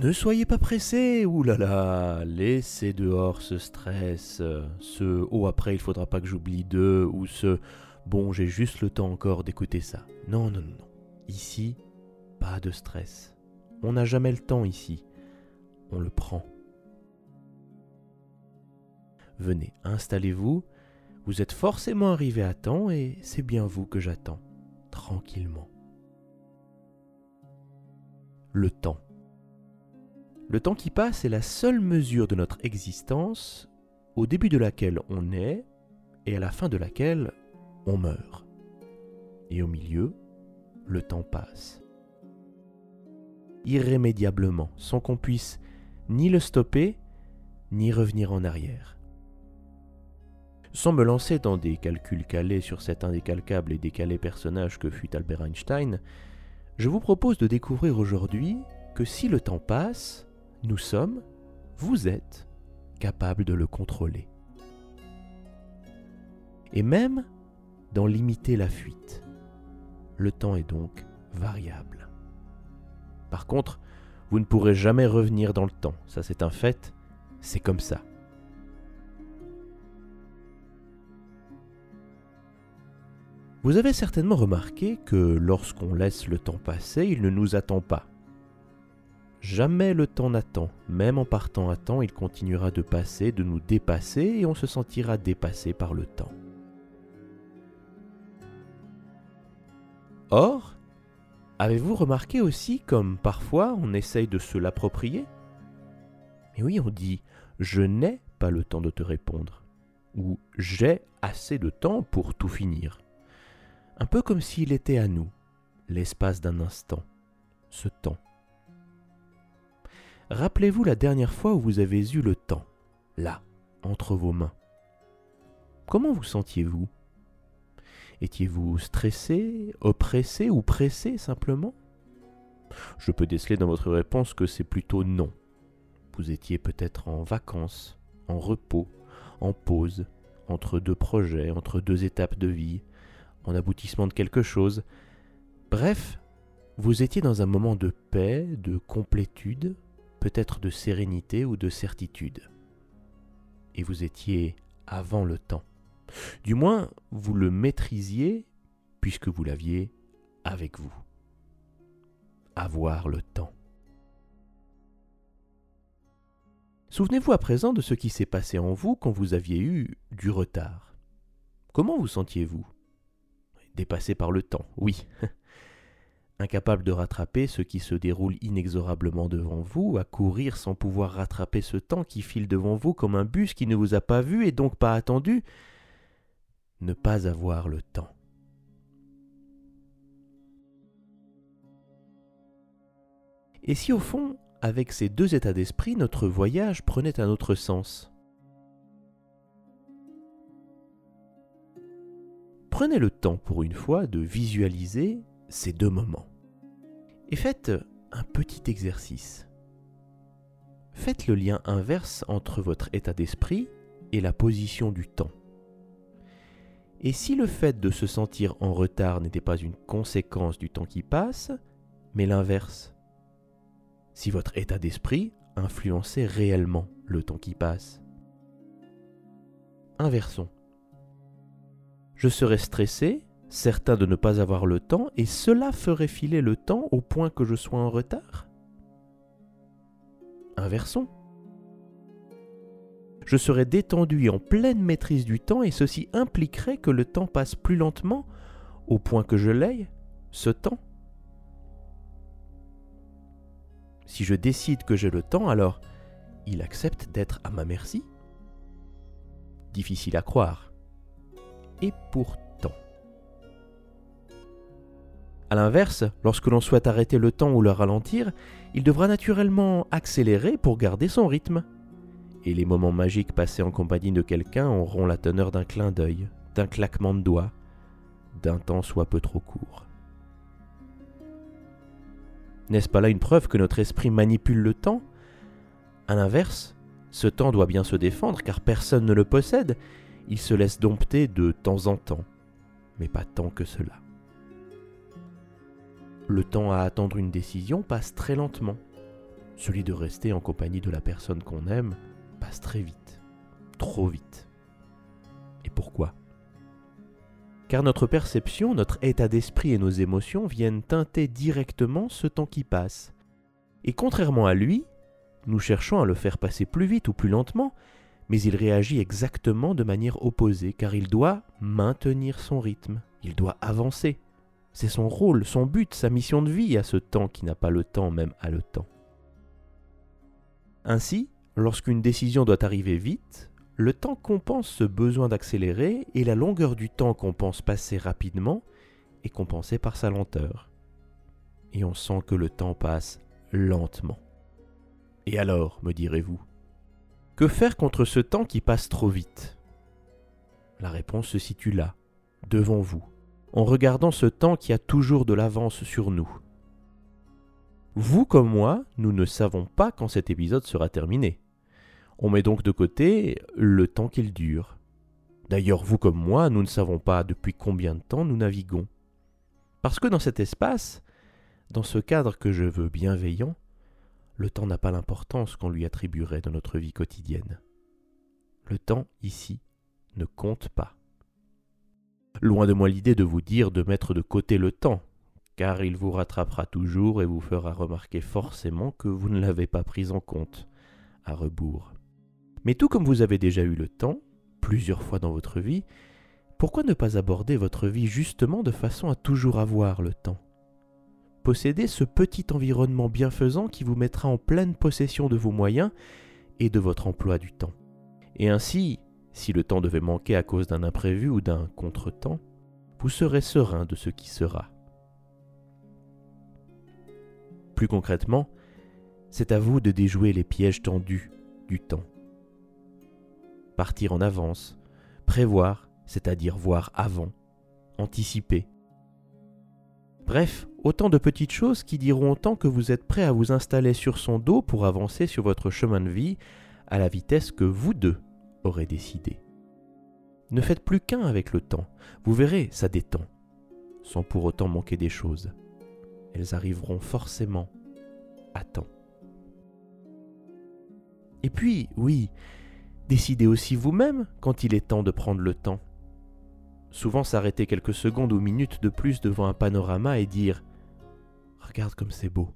Ne soyez pas pressés, oulala, laissez dehors ce stress, ce oh après il faudra pas que j'oublie deux, ou ce bon j'ai juste le temps encore d'écouter ça. Non, non, non, non. Ici, pas de stress. On n'a jamais le temps ici. On le prend. Venez, installez-vous. Vous êtes forcément arrivé à temps et c'est bien vous que j'attends, tranquillement. Le temps. Le temps qui passe est la seule mesure de notre existence au début de laquelle on est et à la fin de laquelle on meurt. Et au milieu, le temps passe. Irrémédiablement, sans qu'on puisse ni le stopper, ni revenir en arrière. Sans me lancer dans des calculs calés sur cet indécalcable et décalé personnage que fut Albert Einstein, je vous propose de découvrir aujourd'hui que si le temps passe, nous sommes, vous êtes, capable de le contrôler. Et même d'en limiter la fuite. Le temps est donc variable. Par contre, vous ne pourrez jamais revenir dans le temps, ça c'est un fait, c'est comme ça. Vous avez certainement remarqué que lorsqu'on laisse le temps passer, il ne nous attend pas. Jamais le temps n'attend, même en partant à temps, il continuera de passer, de nous dépasser, et on se sentira dépassé par le temps. Or, avez-vous remarqué aussi comme parfois on essaye de se l'approprier? Mais oui, on dit je n'ai pas le temps de te répondre, ou j'ai assez de temps pour tout finir. Un peu comme s'il était à nous, l'espace d'un instant, ce temps. Rappelez-vous la dernière fois où vous avez eu le temps, là, entre vos mains. Comment vous sentiez-vous? Étiez-vous stressé, oppressé ou pressé simplement? Je peux déceler dans votre réponse que c'est plutôt non. Vous étiez peut-être en vacances, en repos, en pause, entre deux projets, entre deux étapes de vie, en aboutissement de quelque chose. Bref, vous étiez dans un moment de paix, de complétude, peut-être de sérénité ou de certitude. Et vous étiez avant le temps. Du moins, vous le maîtrisiez puisque vous l'aviez avec vous. Avoir le temps. Souvenez-vous à présent de ce qui s'est passé en vous quand vous aviez eu du retard. Comment vous sentiez-vous? Dépassé par le temps, oui. incapable de rattraper ce qui se déroule inexorablement devant vous, à courir sans pouvoir rattraper ce temps qui file devant vous comme un bus qui ne vous a pas vu et donc pas attendu, ne pas avoir le temps. Et si au fond, avec ces deux états d'esprit, notre voyage prenait un autre sens? Prenez le temps pour une fois de visualiser ces deux moments. Et faites un petit exercice. Faites le lien inverse entre votre état d'esprit et la position du temps. Et si le fait de se sentir en retard n'était pas une conséquence du temps qui passe, mais l'inverse Si votre état d'esprit influençait réellement le temps qui passe Inversons. Je serais stressé certain de ne pas avoir le temps, et cela ferait filer le temps au point que je sois en retard? Inversons. Je serais détendu en pleine maîtrise du temps, et ceci impliquerait que le temps passe plus lentement au point que je l'aie, ce temps. Si je décide que j'ai le temps, alors il accepte d'être à ma merci Difficile à croire. Et pourtant, a l'inverse, lorsque l'on souhaite arrêter le temps ou le ralentir, il devra naturellement accélérer pour garder son rythme. Et les moments magiques passés en compagnie de quelqu'un auront la teneur d'un clin d'œil, d'un claquement de doigts, d'un temps soit peu trop court. N'est-ce pas là une preuve que notre esprit manipule le temps? A l'inverse, ce temps doit bien se défendre car personne ne le possède, il se laisse dompter de temps en temps, mais pas tant que cela le temps à attendre une décision passe très lentement. celui de rester en compagnie de la personne qu'on aime, passe très vite, trop vite. Et pourquoi? Car notre perception, notre état d'esprit et nos émotions viennent teinter directement ce temps qui passe. Et contrairement à lui, nous cherchons à le faire passer plus vite ou plus lentement, mais il réagit exactement de manière opposée, car il doit maintenir son rythme, il doit avancer. C'est son rôle, son but, sa mission de vie à ce temps qui n'a pas le temps même à le temps. Ainsi, lorsqu'une décision doit arriver vite, le temps compense ce besoin d'accélérer et la longueur du temps qu'on pense passer rapidement est compensée par sa lenteur. Et on sent que le temps passe lentement. Et alors, me direz-vous, que faire contre ce temps qui passe trop vite? La réponse se situe là, devant vous, en regardant ce temps qui a toujours de l'avance sur nous. Vous comme moi, nous ne savons pas quand cet épisode sera terminé. On met donc de côté le temps qu'il dure. D'ailleurs, vous comme moi, nous ne savons pas depuis combien de temps nous naviguons. Parce que dans cet espace, dans ce cadre que je veux bienveillant, le temps n'a pas l'importance qu'on lui attribuerait dans notre vie quotidienne. Le temps, ici, ne compte pas. Loin de moi l'idée de vous dire de mettre de côté le temps, car il vous rattrapera toujours et vous fera remarquer forcément que vous ne l'avez pas pris en compte, à rebours. Mais tout comme vous avez déjà eu le temps, plusieurs fois dans votre vie, pourquoi ne pas aborder votre vie justement de façon à toujours avoir le temps? Possédez ce petit environnement bienfaisant qui vous mettra en pleine possession de vos moyens et de votre emploi du temps. Et ainsi, si le temps devait manquer à cause d'un imprévu ou d'un contretemps, vous serez serein de ce qui sera. Plus concrètement, c'est à vous de déjouer les pièges tendus du temps. Partir en avance, prévoir, c'est-à-dire voir avant, anticiper. Bref, autant de petites choses qui diront autant que vous êtes prêt à vous installer sur son dos pour avancer sur votre chemin de vie à la vitesse que vous deux aurez décidé. Ne faites plus qu'un avec le temps, vous verrez, ça détend, sans pour autant manquer des choses elles arriveront forcément à temps. Et puis, oui, décidez aussi vous-même quand il est temps de prendre le temps. Souvent s'arrêter quelques secondes ou minutes de plus devant un panorama et dire ⁇ Regarde comme c'est beau ⁇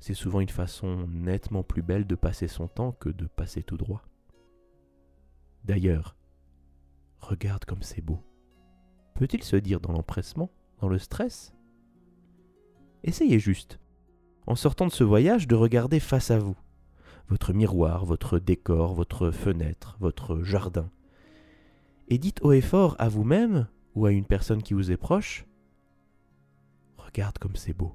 c'est souvent une façon nettement plus belle de passer son temps que de passer tout droit. D'ailleurs, regarde comme c'est beau. Peut-il se dire dans l'empressement, dans le stress? Essayez juste, en sortant de ce voyage, de regarder face à vous, votre miroir, votre décor, votre fenêtre, votre jardin. Et dites haut et fort à vous-même ou à une personne qui vous est proche, Regarde comme c'est beau.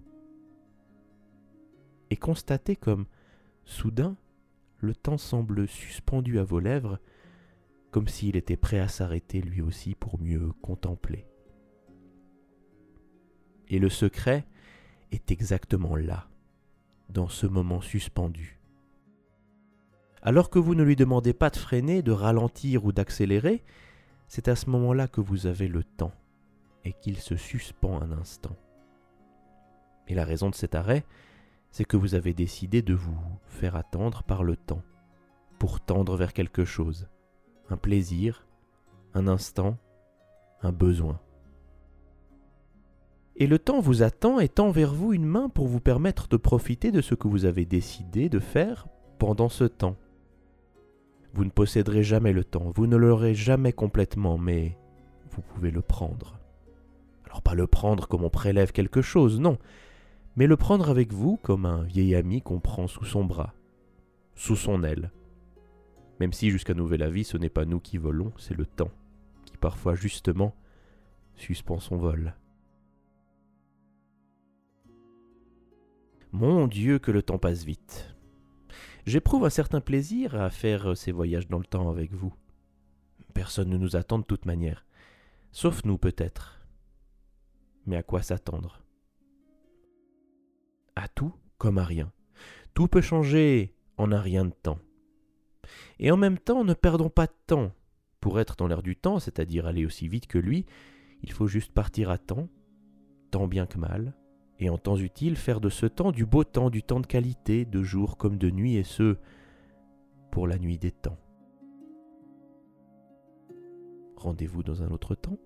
Et constatez comme, soudain, le temps semble suspendu à vos lèvres, comme s'il était prêt à s'arrêter lui aussi pour mieux contempler. Et le secret, est exactement là, dans ce moment suspendu. Alors que vous ne lui demandez pas de freiner, de ralentir ou d'accélérer, c'est à ce moment-là que vous avez le temps et qu'il se suspend un instant. Et la raison de cet arrêt, c'est que vous avez décidé de vous faire attendre par le temps, pour tendre vers quelque chose, un plaisir, un instant, un besoin. Et le temps vous attend et tend vers vous une main pour vous permettre de profiter de ce que vous avez décidé de faire pendant ce temps. Vous ne posséderez jamais le temps, vous ne l'aurez jamais complètement, mais vous pouvez le prendre. Alors pas le prendre comme on prélève quelque chose, non, mais le prendre avec vous comme un vieil ami qu'on prend sous son bras, sous son aile. Même si jusqu'à nouvel avis ce n'est pas nous qui volons, c'est le temps, qui parfois justement suspend son vol. Mon Dieu que le temps passe vite. J'éprouve un certain plaisir à faire ces voyages dans le temps avec vous. Personne ne nous attend de toute manière, sauf nous peut-être. Mais à quoi s'attendre? À tout comme à rien. Tout peut changer en un rien de temps. Et en même temps, ne perdons pas de temps. Pour être dans l'air du temps, c'est-à-dire aller aussi vite que lui, il faut juste partir à temps, tant bien que mal, et en temps utile faire de ce temps du beau temps, du temps de qualité, de jour comme de nuit, et ce, pour la nuit des temps. Rendez-vous dans un autre temps